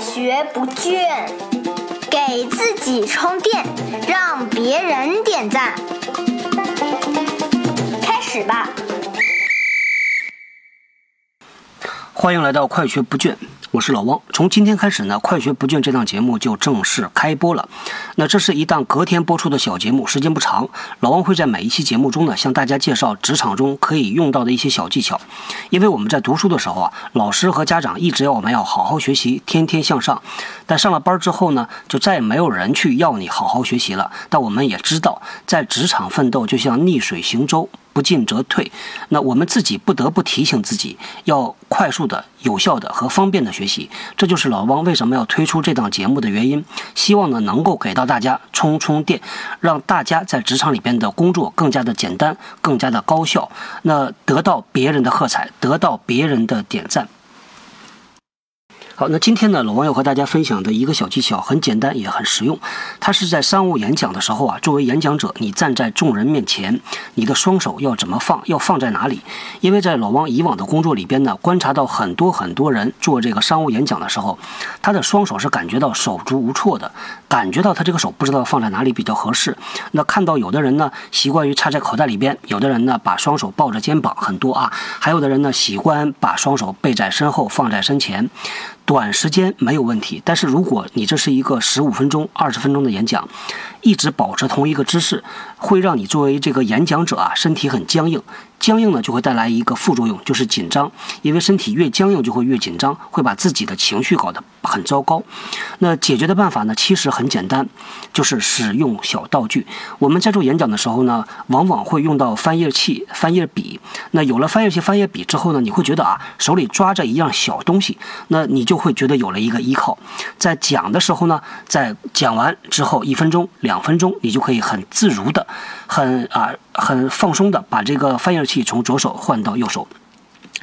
学不倦，给自己充电，让别人点赞。开始吧！欢迎来到快学不倦。我是老汪，从今天开始呢，《快学不倦》这档节目就正式开播了。那这是一档隔天播出的小节目，时间不长。老汪会在每一期节目中呢，向大家介绍职场中可以用到的一些小技巧。因为我们在读书的时候啊，老师和家长一直要我们要好好学习，天天向上。但上了班之后呢，就再也没有人去要你好好学习了。但我们也知道，在职场奋斗就像逆水行舟。不进则退，那我们自己不得不提醒自己，要快速的、有效的和方便的学习。这就是老汪为什么要推出这档节目的原因。希望呢，能够给到大家充充电，让大家在职场里边的工作更加的简单、更加的高效，那得到别人的喝彩，得到别人的点赞。好，那今天呢，老王要和大家分享的一个小技巧，很简单也很实用。它是在商务演讲的时候啊，作为演讲者，你站在众人面前，你的双手要怎么放，要放在哪里？因为在老王以往的工作里边呢，观察到很多很多人做这个商务演讲的时候，他的双手是感觉到手足无措的，感觉到他这个手不知道放在哪里比较合适。那看到有的人呢，习惯于插在口袋里边；有的人呢，把双手抱着肩膀，很多啊；还有的人呢，喜欢把双手背在身后，放在身前。短时间没有问题，但是如果你这是一个十五分钟、二十分钟的演讲，一直保持同一个姿势，会让你作为这个演讲者啊，身体很僵硬。僵硬呢，就会带来一个副作用，就是紧张。因为身体越僵硬，就会越紧张，会把自己的情绪搞得很糟糕。那解决的办法呢，其实很简单，就是使用小道具。我们在做演讲的时候呢，往往会用到翻页器、翻页笔。那有了翻页器、翻页笔之后呢，你会觉得啊，手里抓着一样小东西，那你就会觉得有了一个依靠。在讲的时候呢，在讲完之后一分钟、两分钟，你就可以很自如的、很啊。很放松的把这个翻页器从左手换到右手，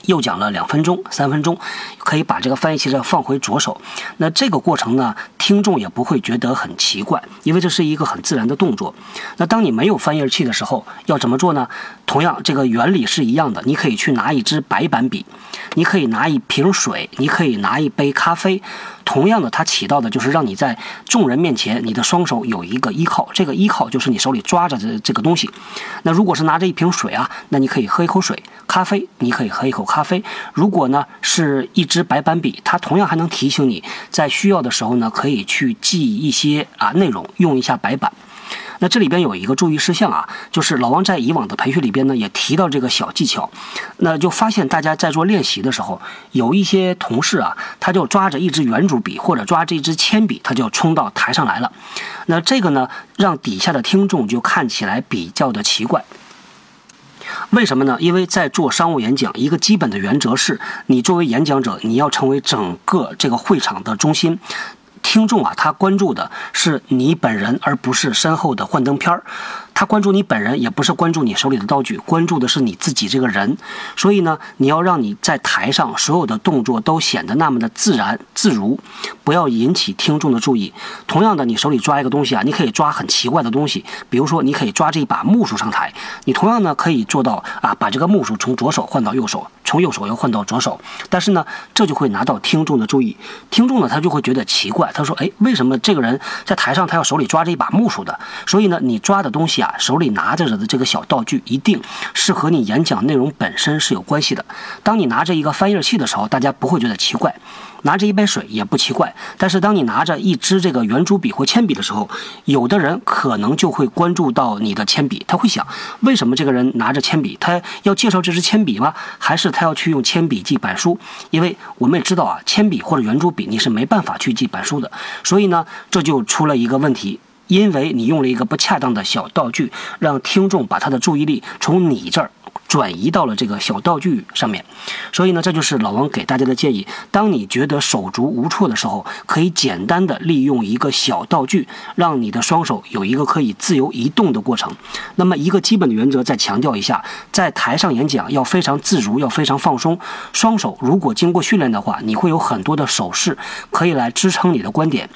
又讲了两分钟、三分钟，可以把这个翻译器再放回左手。那这个过程呢，听众也不会觉得很奇怪，因为这是一个很自然的动作。那当你没有翻页器的时候，要怎么做呢？同样，这个原理是一样的。你可以去拿一支白板笔，你可以拿一瓶水，你可以拿一杯咖啡。同样的，它起到的就是让你在众人面前，你的双手有一个依靠。这个依靠就是你手里抓着的这个东西。那如果是拿着一瓶水啊，那你可以喝一口水；咖啡，你可以喝一口咖啡。如果呢是一支白板笔，它同样还能提醒你在需要的时候呢，可以去记一些啊内容，用一下白板。那这里边有一个注意事项啊，就是老王在以往的培训里边呢也提到这个小技巧，那就发现大家在做练习的时候，有一些同事啊，他就抓着一支圆珠笔或者抓着一支铅笔，他就冲到台上来了。那这个呢，让底下的听众就看起来比较的奇怪。为什么呢？因为在做商务演讲，一个基本的原则是你作为演讲者，你要成为整个这个会场的中心。听众啊，他关注的是你本人，而不是身后的幻灯片儿。他关注你本人，也不是关注你手里的道具，关注的是你自己这个人。所以呢，你要让你在台上所有的动作都显得那么的自然自如，不要引起听众的注意。同样的，你手里抓一个东西啊，你可以抓很奇怪的东西，比如说你可以抓这一把木梳上台。你同样呢可以做到啊，把这个木梳从左手换到右手，从右手又换到左手。但是呢，这就会拿到听众的注意。听众呢，他就会觉得奇怪，他说：“哎，为什么这个人在台上他要手里抓着一把木梳的？”所以呢，你抓的东西啊。啊手里拿着的这个小道具，一定是和你演讲内容本身是有关系的。当你拿着一个翻页器的时候，大家不会觉得奇怪；拿着一杯水也不奇怪。但是当你拿着一支这个圆珠笔或铅笔的时候，有的人可能就会关注到你的铅笔，他会想：为什么这个人拿着铅笔？他要介绍这支铅笔吗？还是他要去用铅笔记板书？因为我们也知道啊，铅笔或者圆珠笔你是没办法去记板书的。所以呢，这就出了一个问题。因为你用了一个不恰当的小道具，让听众把他的注意力从你这儿转移到了这个小道具上面，所以呢，这就是老王给大家的建议：当你觉得手足无措的时候，可以简单的利用一个小道具，让你的双手有一个可以自由移动的过程。那么，一个基本的原则再强调一下：在台上演讲要非常自如，要非常放松。双手如果经过训练的话，你会有很多的手势可以来支撑你的观点。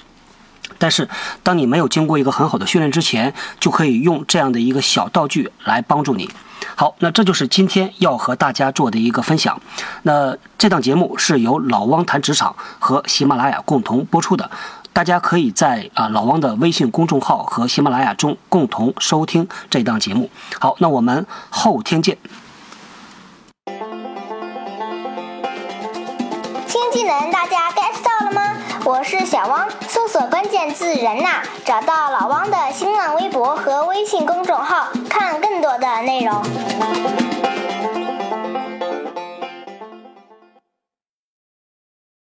但是当你没有经过一个很好的训练之前，就可以用这样的一个小道具来帮助你。好，那这就是今天要和大家做的一个分享。那这档节目是由老汪谈职场和喜马拉雅共同播出的，大家可以在啊老汪的微信公众号和喜马拉雅中共同收听这档节目。好，那我们后天见。新技能大家 get 到了吗？我是小汪，索关键字“人呐”，找到老汪的新浪微博和微信公众号，看更多的内容。